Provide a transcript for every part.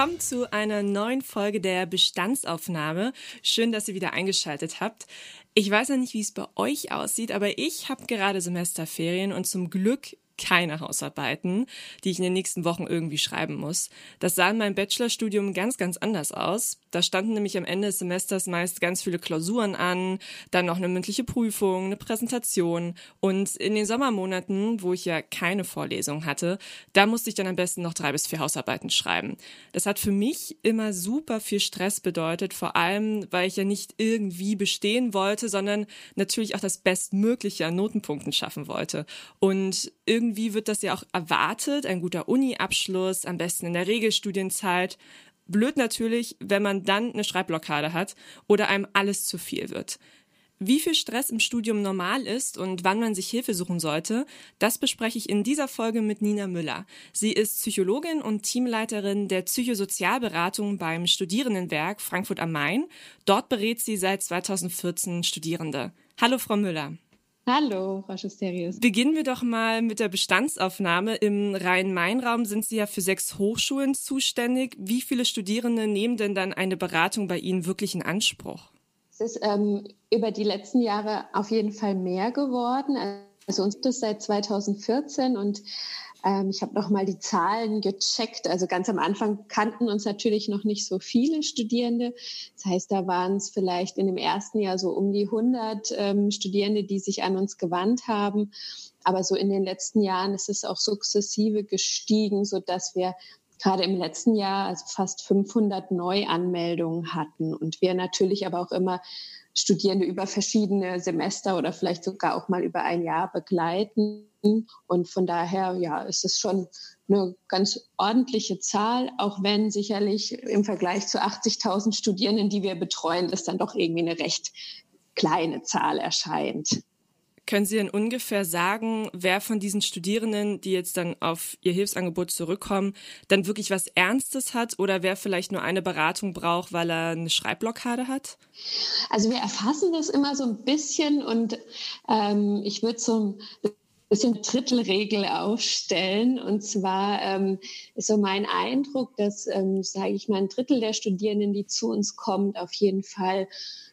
Willkommen zu einer neuen Folge der Bestandsaufnahme. Schön, dass ihr wieder eingeschaltet habt. Ich weiß ja nicht, wie es bei euch aussieht, aber ich habe gerade Semesterferien und zum Glück keine Hausarbeiten, die ich in den nächsten Wochen irgendwie schreiben muss. Das sah in meinem Bachelorstudium ganz, ganz anders aus. Da standen nämlich am Ende des Semesters meist ganz viele Klausuren an, dann noch eine mündliche Prüfung, eine Präsentation und in den Sommermonaten, wo ich ja keine Vorlesung hatte, da musste ich dann am besten noch drei bis vier Hausarbeiten schreiben. Das hat für mich immer super viel Stress bedeutet, vor allem, weil ich ja nicht irgendwie bestehen wollte, sondern natürlich auch das Bestmögliche an Notenpunkten schaffen wollte. Und irgendwie wird das ja auch erwartet, ein guter Uni-Abschluss, am besten in der Regelstudienzeit. Blöd natürlich, wenn man dann eine Schreibblockade hat oder einem alles zu viel wird. Wie viel Stress im Studium normal ist und wann man sich Hilfe suchen sollte, das bespreche ich in dieser Folge mit Nina Müller. Sie ist Psychologin und Teamleiterin der Psychosozialberatung beim Studierendenwerk Frankfurt am Main. Dort berät sie seit 2014 Studierende. Hallo, Frau Müller. Hallo, Frau Schusterius. Beginnen wir doch mal mit der Bestandsaufnahme. Im Rhein-Main-Raum sind Sie ja für sechs Hochschulen zuständig. Wie viele Studierende nehmen denn dann eine Beratung bei Ihnen wirklich in Anspruch? Es ist ähm, über die letzten Jahre auf jeden Fall mehr geworden. Also uns gibt es seit 2014 und ähm, ich habe noch mal die Zahlen gecheckt. Also ganz am Anfang kannten uns natürlich noch nicht so viele Studierende. Das heißt, da waren es vielleicht in dem ersten Jahr so um die 100 ähm, Studierende, die sich an uns gewandt haben. Aber so in den letzten Jahren ist es auch sukzessive gestiegen, so dass wir gerade im letzten Jahr also fast 500 Neuanmeldungen hatten und wir natürlich aber auch immer Studierende über verschiedene Semester oder vielleicht sogar auch mal über ein Jahr begleiten. Und von daher, ja, ist es schon eine ganz ordentliche Zahl, auch wenn sicherlich im Vergleich zu 80.000 Studierenden, die wir betreuen, das dann doch irgendwie eine recht kleine Zahl erscheint. Können Sie denn ungefähr sagen, wer von diesen Studierenden, die jetzt dann auf ihr Hilfsangebot zurückkommen, dann wirklich was Ernstes hat oder wer vielleicht nur eine Beratung braucht, weil er eine Schreibblockade hat? Also wir erfassen das immer so ein bisschen und ähm, ich würde so ein bisschen Drittelregel aufstellen. Und zwar ähm, ist so mein Eindruck, dass, ähm, sage ich mal, ein Drittel der Studierenden, die zu uns kommt, auf jeden Fall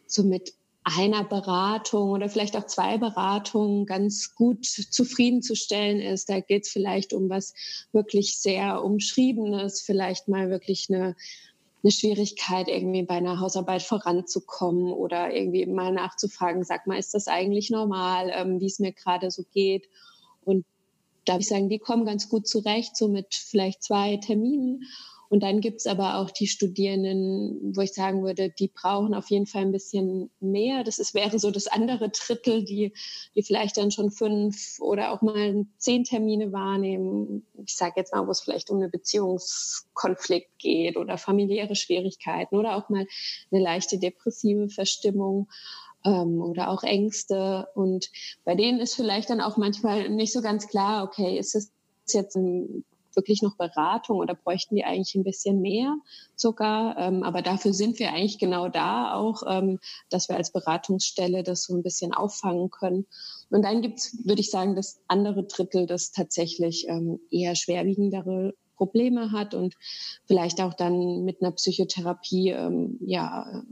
so mit einer Beratung oder vielleicht auch zwei Beratungen ganz gut zufriedenzustellen ist. Da geht es vielleicht um was wirklich sehr Umschriebenes, vielleicht mal wirklich eine, eine Schwierigkeit, irgendwie bei einer Hausarbeit voranzukommen oder irgendwie mal nachzufragen, sag mal, ist das eigentlich normal, ähm, wie es mir gerade so geht? Und darf ich sagen, die kommen ganz gut zurecht, so mit vielleicht zwei Terminen. Und dann gibt's aber auch die Studierenden, wo ich sagen würde, die brauchen auf jeden Fall ein bisschen mehr. Das ist, wäre so das andere Drittel, die, die vielleicht dann schon fünf oder auch mal zehn Termine wahrnehmen. Ich sage jetzt mal, wo es vielleicht um einen Beziehungskonflikt geht oder familiäre Schwierigkeiten oder auch mal eine leichte depressive Verstimmung ähm, oder auch Ängste. Und bei denen ist vielleicht dann auch manchmal nicht so ganz klar, okay, ist es jetzt ein wirklich noch Beratung oder bräuchten die eigentlich ein bisschen mehr sogar. Ähm, aber dafür sind wir eigentlich genau da auch, ähm, dass wir als Beratungsstelle das so ein bisschen auffangen können. Und dann gibt's, würde ich sagen, das andere Drittel, das tatsächlich ähm, eher schwerwiegendere Probleme hat und vielleicht auch dann mit einer Psychotherapie, ähm, ja,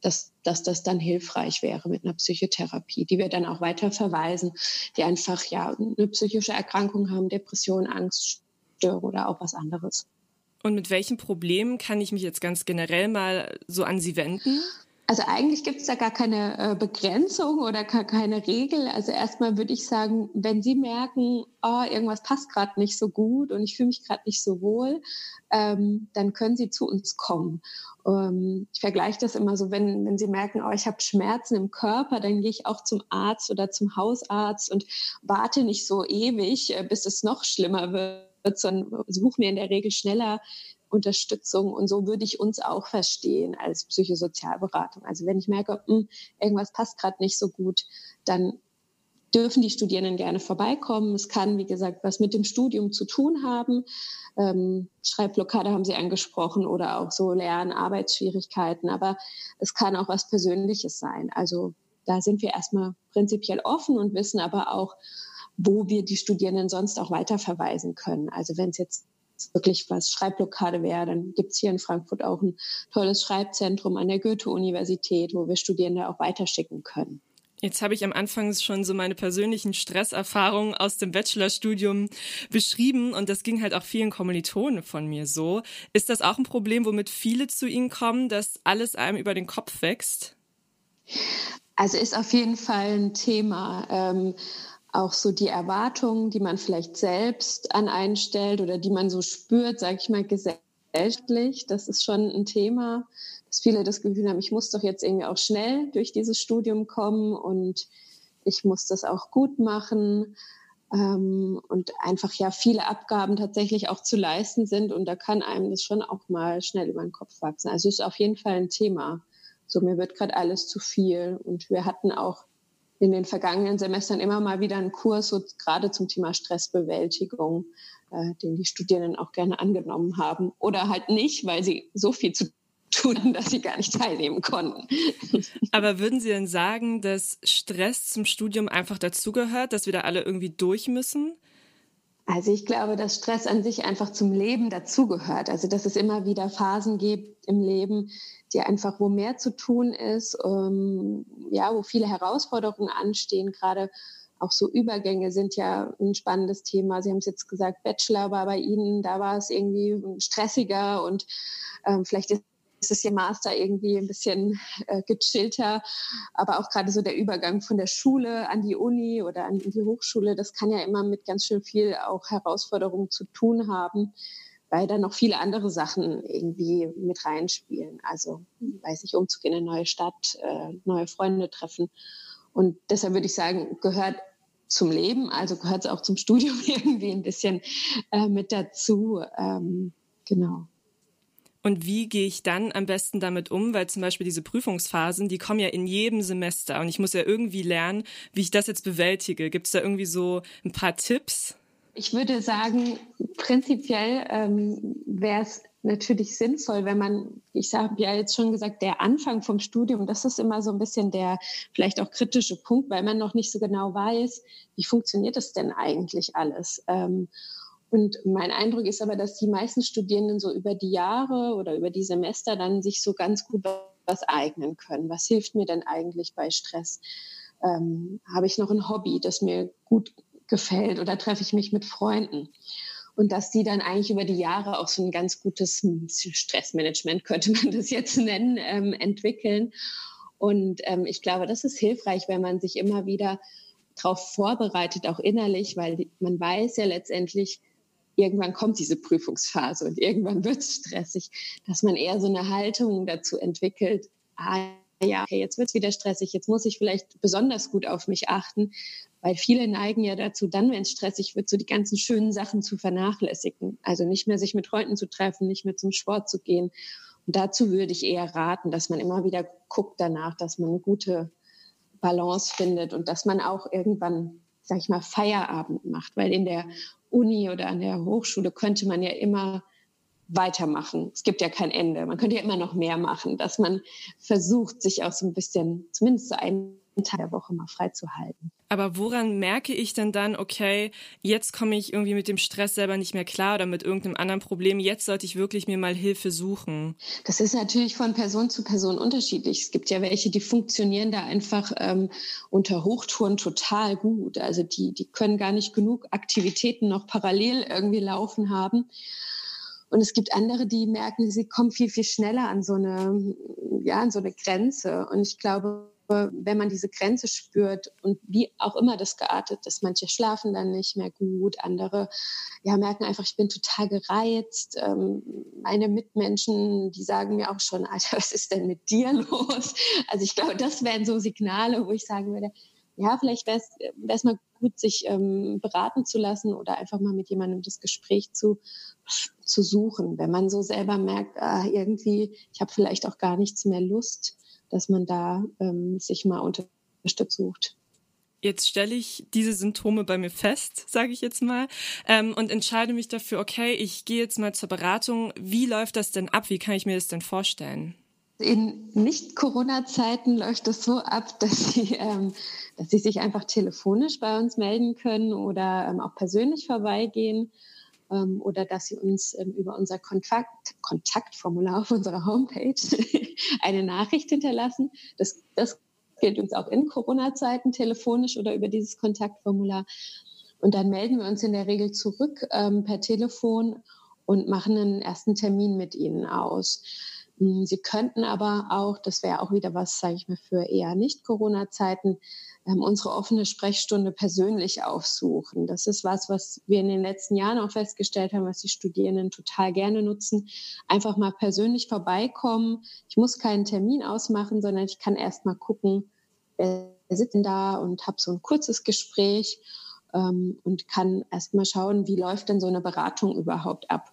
dass, dass das dann hilfreich wäre mit einer Psychotherapie, die wir dann auch weiter verweisen, die einfach ja eine psychische Erkrankung haben, Depression, Angst, Essstörung oder auch was anderes. Und mit welchen Problemen kann ich mich jetzt ganz generell mal so an Sie wenden? Also eigentlich gibt es da gar keine äh, Begrenzung oder gar keine Regel. Also erstmal würde ich sagen, wenn Sie merken, oh, irgendwas passt gerade nicht so gut und ich fühle mich gerade nicht so wohl, ähm, dann können Sie zu uns kommen. Ähm, ich vergleiche das immer so, wenn, wenn Sie merken, oh, ich habe Schmerzen im Körper, dann gehe ich auch zum Arzt oder zum Hausarzt und warte nicht so ewig, äh, bis es noch schlimmer wird, sondern suche mir in der Regel schneller Unterstützung. Und so würde ich uns auch verstehen als Psychosozialberatung. Also wenn ich merke, mh, hm, irgendwas passt gerade nicht so gut, dann dürfen die Studierenden gerne vorbeikommen. Es kann, wie gesagt, was mit dem Studium zu tun haben. Ähm, Schreibblockade haben Sie angesprochen oder auch so Lern-, Arbeitsschwierigkeiten. Aber es kann auch was Persönliches sein. Also da sind wir erstmal prinzipiell offen und wissen aber auch, wo wir die Studierenden sonst auch weiterverweisen können. Also wenn es jetzt wirklich was Schreibblockade wäre, dann gibt es hier in Frankfurt auch ein tolles Schreibzentrum an der Goethe-Universität, wo wir Studierende auch weiterschicken können. Jetzt habe ich am Anfang schon so meine persönlichen Stresserfahrungen aus dem Bachelorstudium beschrieben und das ging halt auch vielen Kommilitonen von mir so. Ist das auch ein Problem, womit viele zu Ihnen kommen, dass alles einem über den Kopf wächst? Also ist auf jeden Fall ein Thema. Ähm, auch so die Erwartungen, die man vielleicht selbst an einen stellt oder die man so spürt, sage ich mal, gesellschaftlich, das ist schon ein Thema, dass viele das Gefühl haben, ich muss doch jetzt irgendwie auch schnell durch dieses Studium kommen und ich muss das auch gut machen ähm, und einfach ja viele Abgaben tatsächlich auch zu leisten sind und da kann einem das schon auch mal schnell über den Kopf wachsen. Also es ist auf jeden Fall ein Thema. So mir wird gerade alles zu viel und wir hatten auch in den vergangenen Semestern immer mal wieder einen Kurs, so gerade zum Thema Stressbewältigung, äh, den die Studierenden auch gerne angenommen haben. Oder halt nicht, weil sie so viel zu tun dass sie gar nicht teilnehmen konnten. Aber würden Sie denn sagen, dass Stress zum Studium einfach dazugehört, dass wir da alle irgendwie durch müssen? Also ich glaube, dass Stress an sich einfach zum Leben dazugehört. Also dass es immer wieder Phasen gibt im Leben, die einfach, wo mehr zu tun ist, ähm, ja, wo viele Herausforderungen anstehen, gerade auch so Übergänge sind ja ein spannendes Thema. Sie haben es jetzt gesagt, Bachelor war bei Ihnen, da war es irgendwie stressiger und ähm, vielleicht ist ist Ihr Master irgendwie ein bisschen äh, gechillter. Aber auch gerade so der Übergang von der Schule an die Uni oder an die Hochschule, das kann ja immer mit ganz schön viel auch Herausforderungen zu tun haben weil da noch viele andere Sachen irgendwie mit reinspielen. Also, weiß ich, umzugehen in eine neue Stadt, äh, neue Freunde treffen. Und deshalb würde ich sagen, gehört zum Leben, also gehört es auch zum Studium irgendwie ein bisschen äh, mit dazu. Ähm, genau. Und wie gehe ich dann am besten damit um? Weil zum Beispiel diese Prüfungsphasen, die kommen ja in jedem Semester und ich muss ja irgendwie lernen, wie ich das jetzt bewältige. Gibt es da irgendwie so ein paar Tipps? Ich würde sagen, prinzipiell ähm, wäre es natürlich sinnvoll, wenn man, ich habe ja jetzt schon gesagt, der Anfang vom Studium, das ist immer so ein bisschen der vielleicht auch kritische Punkt, weil man noch nicht so genau weiß, wie funktioniert das denn eigentlich alles. Ähm, und mein Eindruck ist aber, dass die meisten Studierenden so über die Jahre oder über die Semester dann sich so ganz gut was eignen können. Was hilft mir denn eigentlich bei Stress? Ähm, habe ich noch ein Hobby, das mir gut gefällt oder treffe ich mich mit Freunden. Und dass die dann eigentlich über die Jahre auch so ein ganz gutes Stressmanagement, könnte man das jetzt nennen, ähm, entwickeln. Und ähm, ich glaube, das ist hilfreich, wenn man sich immer wieder darauf vorbereitet, auch innerlich, weil man weiß ja letztendlich, irgendwann kommt diese Prüfungsphase und irgendwann wird es stressig, dass man eher so eine Haltung dazu entwickelt, ah ja, okay, jetzt wird es wieder stressig, jetzt muss ich vielleicht besonders gut auf mich achten, weil viele neigen ja dazu, dann, wenn es stressig wird, so die ganzen schönen Sachen zu vernachlässigen. Also nicht mehr sich mit Freunden zu treffen, nicht mehr zum Sport zu gehen. Und dazu würde ich eher raten, dass man immer wieder guckt danach, dass man eine gute Balance findet und dass man auch irgendwann, sag ich mal, Feierabend macht, weil in der Uni oder an der Hochschule könnte man ja immer weitermachen. Es gibt ja kein Ende. Man könnte ja immer noch mehr machen, dass man versucht, sich auch so ein bisschen, zumindest so einen Tag der Woche mal freizuhalten. Aber woran merke ich denn dann, okay, jetzt komme ich irgendwie mit dem Stress selber nicht mehr klar oder mit irgendeinem anderen Problem, jetzt sollte ich wirklich mir mal Hilfe suchen? Das ist natürlich von Person zu Person unterschiedlich. Es gibt ja welche, die funktionieren da einfach ähm, unter Hochtouren total gut. Also die, die können gar nicht genug Aktivitäten noch parallel irgendwie laufen haben. Und es gibt andere, die merken, sie kommen viel, viel schneller an so eine, ja, an so eine Grenze. Und ich glaube, wenn man diese Grenze spürt und wie auch immer das geartet ist, manche schlafen dann nicht mehr gut, andere ja, merken einfach, ich bin total gereizt. Ähm, meine Mitmenschen, die sagen mir auch schon, Alter, was ist denn mit dir los? Also ich glaube, das wären so Signale, wo ich sagen würde, ja, vielleicht wäre es mal gut, sich ähm, beraten zu lassen oder einfach mal mit jemandem das Gespräch zu, zu suchen. Wenn man so selber merkt, ah, irgendwie, ich habe vielleicht auch gar nichts mehr Lust, dass man da ähm, sich mal unterstützt sucht jetzt stelle ich diese Symptome bei mir fest, sage ich jetzt mal, ähm, und entscheide mich dafür, okay, ich gehe jetzt mal zur Beratung. Wie läuft das denn ab? Wie kann ich mir das denn vorstellen? In Nicht-Corona-Zeiten läuft es so ab, dass sie, ähm, dass sie sich einfach telefonisch bei uns melden können oder ähm, auch persönlich vorbeigehen ähm, oder dass sie uns ähm, über unser Kontakt, Kontaktformular auf unserer Homepage eine Nachricht hinterlassen. Das, das gilt uns auch in Corona-Zeiten telefonisch oder über dieses Kontaktformular. Und dann melden wir uns in der Regel zurück ähm, per Telefon und machen einen ersten Termin mit Ihnen aus. Hm, Sie könnten aber auch, das wäre auch wieder was, sage ich mal, für eher nicht Corona-Zeiten, ähm, unsere offene Sprechstunde persönlich aufsuchen. Das ist was, was wir in den letzten Jahren auch festgestellt haben, was die Studierenden total gerne nutzen. Einfach mal persönlich vorbeikommen. Ich muss keinen Termin ausmachen, sondern ich kann erst mal gucken, wer sitzt denn da und habe so ein kurzes Gespräch ähm, und kann erst mal schauen, wie läuft denn so eine Beratung überhaupt ab.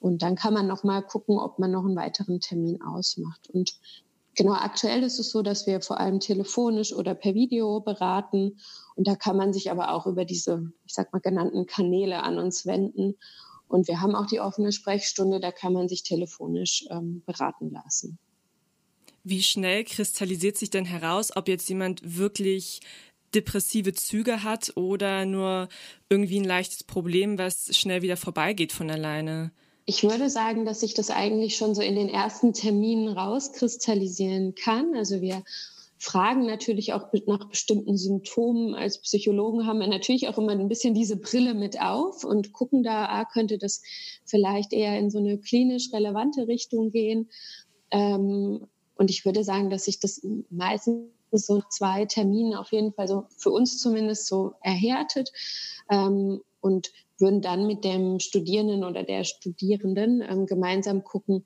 Und dann kann man noch mal gucken, ob man noch einen weiteren Termin ausmacht. Und genau aktuell ist es so, dass wir vor allem telefonisch oder per Video beraten. Und da kann man sich aber auch über diese, ich sag mal, genannten Kanäle an uns wenden. Und wir haben auch die offene Sprechstunde, da kann man sich telefonisch ähm, beraten lassen. Wie schnell kristallisiert sich denn heraus, ob jetzt jemand wirklich depressive Züge hat oder nur irgendwie ein leichtes Problem, was schnell wieder vorbeigeht von alleine? Ich würde sagen, dass sich das eigentlich schon so in den ersten Terminen rauskristallisieren kann. Also wir fragen natürlich auch nach bestimmten Symptomen. Als Psychologen haben wir natürlich auch immer ein bisschen diese Brille mit auf und gucken da, ah, könnte das vielleicht eher in so eine klinisch relevante Richtung gehen. Ähm, und ich würde sagen, dass sich das meistens so zwei Terminen auf jeden Fall so für uns zumindest so erhärtet. Ähm, und würden dann mit dem Studierenden oder der Studierenden ähm, gemeinsam gucken,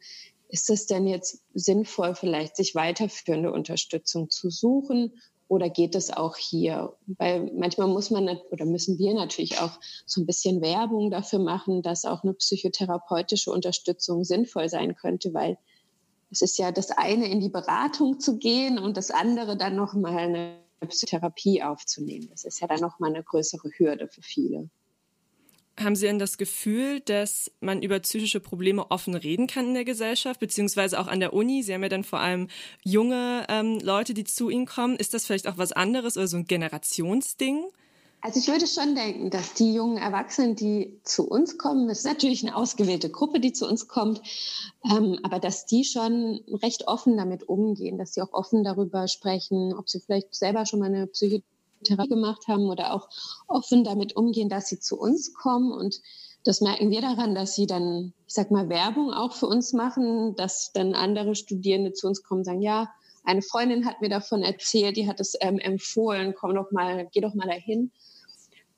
ist es denn jetzt sinnvoll, vielleicht sich weiterführende Unterstützung zu suchen oder geht es auch hier? Weil manchmal muss man oder müssen wir natürlich auch so ein bisschen Werbung dafür machen, dass auch eine psychotherapeutische Unterstützung sinnvoll sein könnte, weil es ist ja das eine, in die Beratung zu gehen und das andere dann nochmal eine Psychotherapie aufzunehmen. Das ist ja dann nochmal eine größere Hürde für viele. Haben Sie denn das Gefühl, dass man über psychische Probleme offen reden kann in der Gesellschaft, beziehungsweise auch an der Uni? Sie haben ja dann vor allem junge ähm, Leute, die zu Ihnen kommen. Ist das vielleicht auch was anderes oder so ein Generationsding? Also ich würde schon denken, dass die jungen Erwachsenen, die zu uns kommen, das ist natürlich eine ausgewählte Gruppe, die zu uns kommt, ähm, aber dass die schon recht offen damit umgehen, dass sie auch offen darüber sprechen, ob sie vielleicht selber schon mal eine Psychotherapie Therapie gemacht haben oder auch offen damit umgehen, dass sie zu uns kommen. Und das merken wir daran, dass sie dann, ich sag mal, Werbung auch für uns machen, dass dann andere Studierende zu uns kommen und sagen, ja, eine Freundin hat mir davon erzählt, die hat es ähm, empfohlen, komm doch mal, geh doch mal dahin.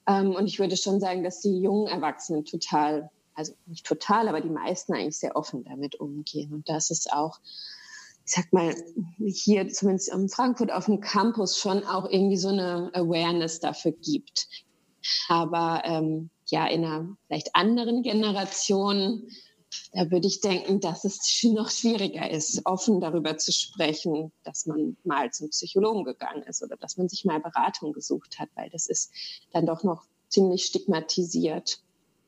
Ähm, und ich würde schon sagen, dass die jungen Erwachsenen total, also nicht total, aber die meisten eigentlich sehr offen damit umgehen. Und das ist auch ich sag mal, hier zumindest in Frankfurt auf dem Campus schon auch irgendwie so eine Awareness dafür gibt. Aber ähm, ja, in einer vielleicht anderen Generation, da würde ich denken, dass es noch schwieriger ist, offen darüber zu sprechen, dass man mal zum Psychologen gegangen ist oder dass man sich mal Beratung gesucht hat, weil das ist dann doch noch ziemlich stigmatisiert.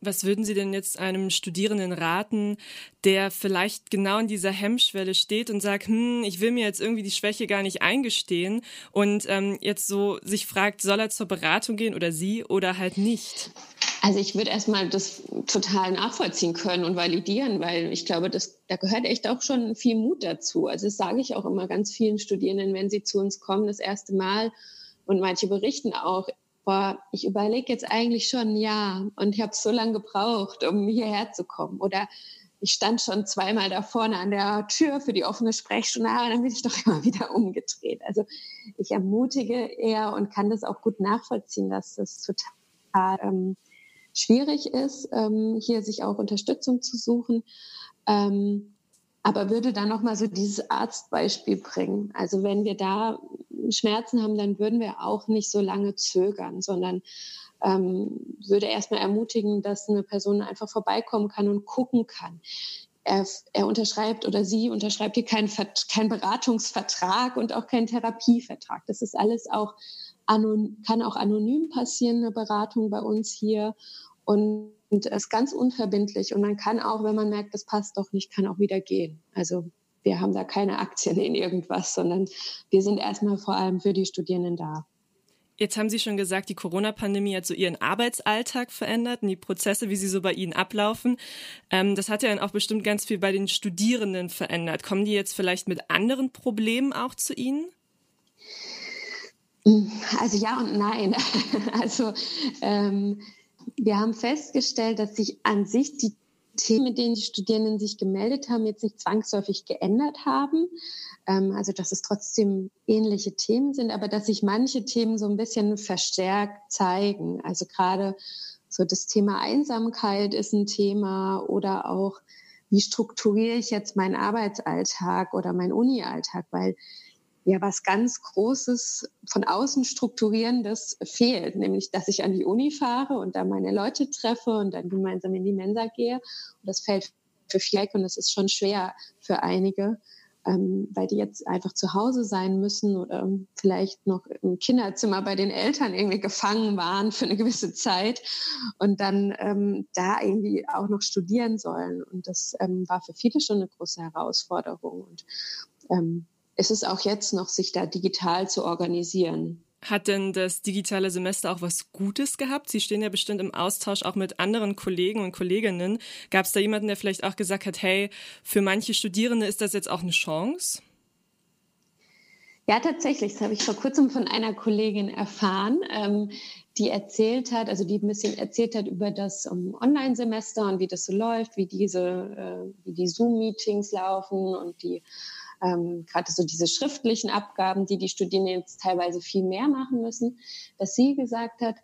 Was würden Sie denn jetzt einem Studierenden raten, der vielleicht genau in dieser Hemmschwelle steht und sagt, hm, ich will mir jetzt irgendwie die Schwäche gar nicht eingestehen und ähm, jetzt so sich fragt, soll er zur Beratung gehen oder sie oder halt nicht? Also ich würde erstmal das total nachvollziehen können und validieren, weil ich glaube, das, da gehört echt auch schon viel Mut dazu. Also das sage ich auch immer ganz vielen Studierenden, wenn sie zu uns kommen, das erste Mal. Und manche berichten auch, boah, ich überlege jetzt eigentlich schon ja und ich habe so lange gebraucht, um hierher zu kommen. Oder ich stand schon zweimal da vorne an der Tür für die offene Sprechstunde, aber dann bin ich doch immer wieder umgedreht. Also ich ermutige eher und kann das auch gut nachvollziehen, dass das total ähm, schwierig ist, ähm, hier sich auch Unterstützung zu suchen. Ähm, aber würde dann nochmal so dieses Arztbeispiel bringen. Also wenn wir da Schmerzen haben, dann würden wir auch nicht so lange zögern, sondern ähm, würde erstmal ermutigen, dass eine Person einfach vorbeikommen kann und gucken kann. Er, er unterschreibt oder sie unterschreibt hier keinen kein Beratungsvertrag und auch keinen Therapievertrag. Das ist alles auch kann auch anonym passieren, eine Beratung bei uns hier. Und und ist ganz unverbindlich. Und man kann auch, wenn man merkt, das passt doch nicht, kann auch wieder gehen. Also wir haben da keine Aktien in irgendwas, sondern wir sind erstmal vor allem für die Studierenden da. Jetzt haben Sie schon gesagt, die Corona-Pandemie hat so Ihren Arbeitsalltag verändert und die Prozesse, wie sie so bei Ihnen ablaufen. Ähm, das hat ja dann auch bestimmt ganz viel bei den Studierenden verändert. Kommen die jetzt vielleicht mit anderen Problemen auch zu Ihnen? Also ja und nein. Also ähm, wir haben festgestellt, dass sich an sich die Themen, mit denen die Studierenden sich gemeldet haben, jetzt nicht zwangsläufig geändert haben. Ähm, also dass es trotzdem ähnliche Themen sind, aber dass sich manche Themen so ein bisschen verstärkt zeigen. Also gerade so das Thema Einsamkeit ist ein Thema oder auch, wie strukturiere ich jetzt meinen Arbeitsalltag oder meinen Uni-Alltag, weil ja was ganz Großes von außen strukturierendes fehlt, nämlich dass ich an die Uni fahre und da meine Leute treffe und dann gemeinsam in die Mensa gehe. Und das fällt für viele und das ist schon schwer für einige, ähm, weil die jetzt einfach zu Hause sein müssen oder vielleicht noch im Kinderzimmer bei den Eltern irgendwie gefangen waren für eine gewisse Zeit und dann ähm, da irgendwie auch noch studieren sollen. Und das ähm, war für viele schon eine große Herausforderung. Und ähm, ist es auch jetzt noch, sich da digital zu organisieren. Hat denn das digitale Semester auch was Gutes gehabt? Sie stehen ja bestimmt im Austausch auch mit anderen Kollegen und Kolleginnen. Gab es da jemanden, der vielleicht auch gesagt hat, hey, für manche Studierende ist das jetzt auch eine Chance? Ja, tatsächlich. Das habe ich vor kurzem von einer Kollegin erfahren, ähm, die erzählt hat, also die ein bisschen erzählt hat über das um, Online-Semester und wie das so läuft, wie diese, äh, wie die Zoom-Meetings laufen und die ähm, gerade so diese schriftlichen Abgaben, die die Studierenden jetzt teilweise viel mehr machen müssen, dass sie gesagt hat,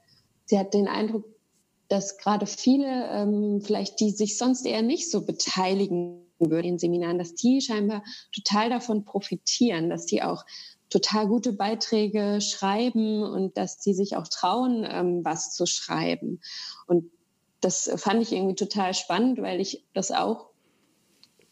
sie hat den Eindruck, dass gerade viele ähm, vielleicht, die sich sonst eher nicht so beteiligen würden in Seminaren, dass die scheinbar total davon profitieren, dass die auch total gute Beiträge schreiben und dass die sich auch trauen, ähm, was zu schreiben. Und das fand ich irgendwie total spannend, weil ich das auch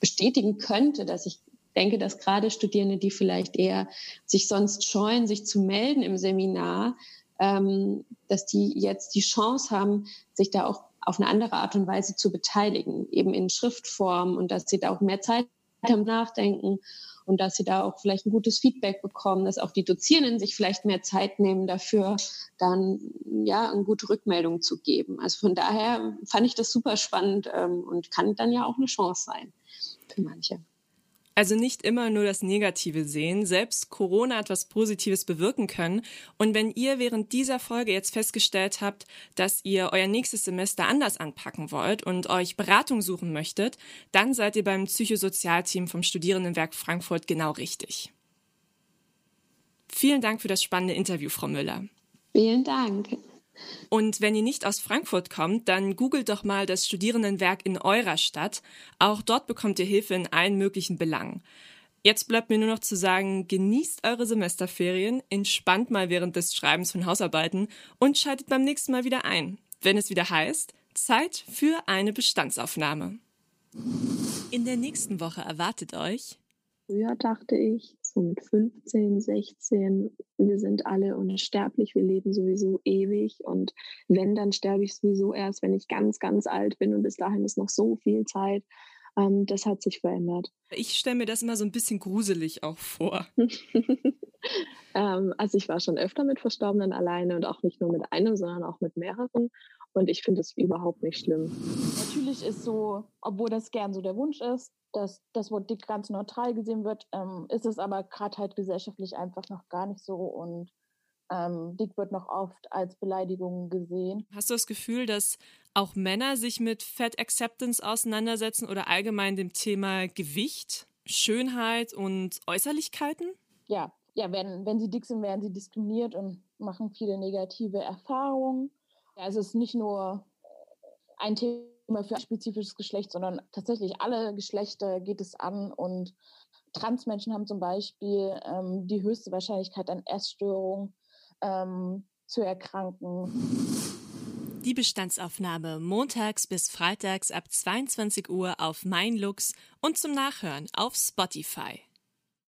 bestätigen könnte, dass ich denke, dass gerade Studierende, die vielleicht eher sich sonst scheuen, sich zu melden im Seminar, ähm, dass die jetzt die Chance haben, sich da auch auf eine andere Art und Weise zu beteiligen, eben in Schriftform und dass sie da auch mehr Zeit haben nachdenken und dass sie da auch vielleicht ein gutes Feedback bekommen, dass auch die Dozierenden sich vielleicht mehr Zeit nehmen dafür, dann ja eine gute Rückmeldung zu geben. Also von daher fand ich das super spannend ähm, und kann dann ja auch eine Chance sein für manche. Also nicht immer nur das Negative sehen. Selbst Corona hat was Positives bewirken können. Und wenn ihr während dieser Folge jetzt festgestellt habt, dass ihr euer nächstes Semester anders anpacken wollt und euch Beratung suchen möchtet, dann seid ihr beim Psychosozialteam vom Studierendenwerk Frankfurt genau richtig. Vielen Dank für das spannende Interview, Frau Müller. Vielen Dank. Und wenn ihr nicht aus Frankfurt kommt, dann googelt doch mal das Studierendenwerk in eurer Stadt. Auch dort bekommt ihr Hilfe in allen möglichen Belangen. Jetzt bleibt mir nur noch zu sagen, genießt eure Semesterferien, entspannt mal während des Schreibens von Hausarbeiten und schaltet beim nächsten Mal wieder ein, wenn es wieder heißt, Zeit für eine Bestandsaufnahme. In der nächsten Woche erwartet euch. Früher dachte ich, so mit 15, 16, wir sind alle unsterblich, wir leben sowieso ewig und wenn, dann sterbe ich sowieso erst, wenn ich ganz, ganz alt bin und bis dahin ist noch so viel Zeit. Ähm, das hat sich verändert. Ich stelle mir das immer so ein bisschen gruselig auch vor. ähm, also ich war schon öfter mit Verstorbenen alleine und auch nicht nur mit einem, sondern auch mit mehreren. Und ich finde es überhaupt nicht schlimm. Natürlich ist so, obwohl das gern so der Wunsch ist, dass das Wort dick ganz neutral gesehen wird, ähm, ist es aber gerade halt gesellschaftlich einfach noch gar nicht so und ähm, dick wird noch oft als Beleidigung gesehen. Hast du das Gefühl, dass auch Männer sich mit Fat Acceptance auseinandersetzen oder allgemein dem Thema Gewicht, Schönheit und Äußerlichkeiten? Ja, ja, wenn, wenn sie dick sind, werden sie diskriminiert und machen viele negative Erfahrungen. Ja, es ist nicht nur ein Thema für ein spezifisches Geschlecht, sondern tatsächlich alle Geschlechter geht es an und Transmenschen haben zum Beispiel ähm, die höchste Wahrscheinlichkeit an Essstörungen ähm, zu erkranken. Die Bestandsaufnahme montags bis freitags ab 22 Uhr auf MeinLux und zum Nachhören auf Spotify.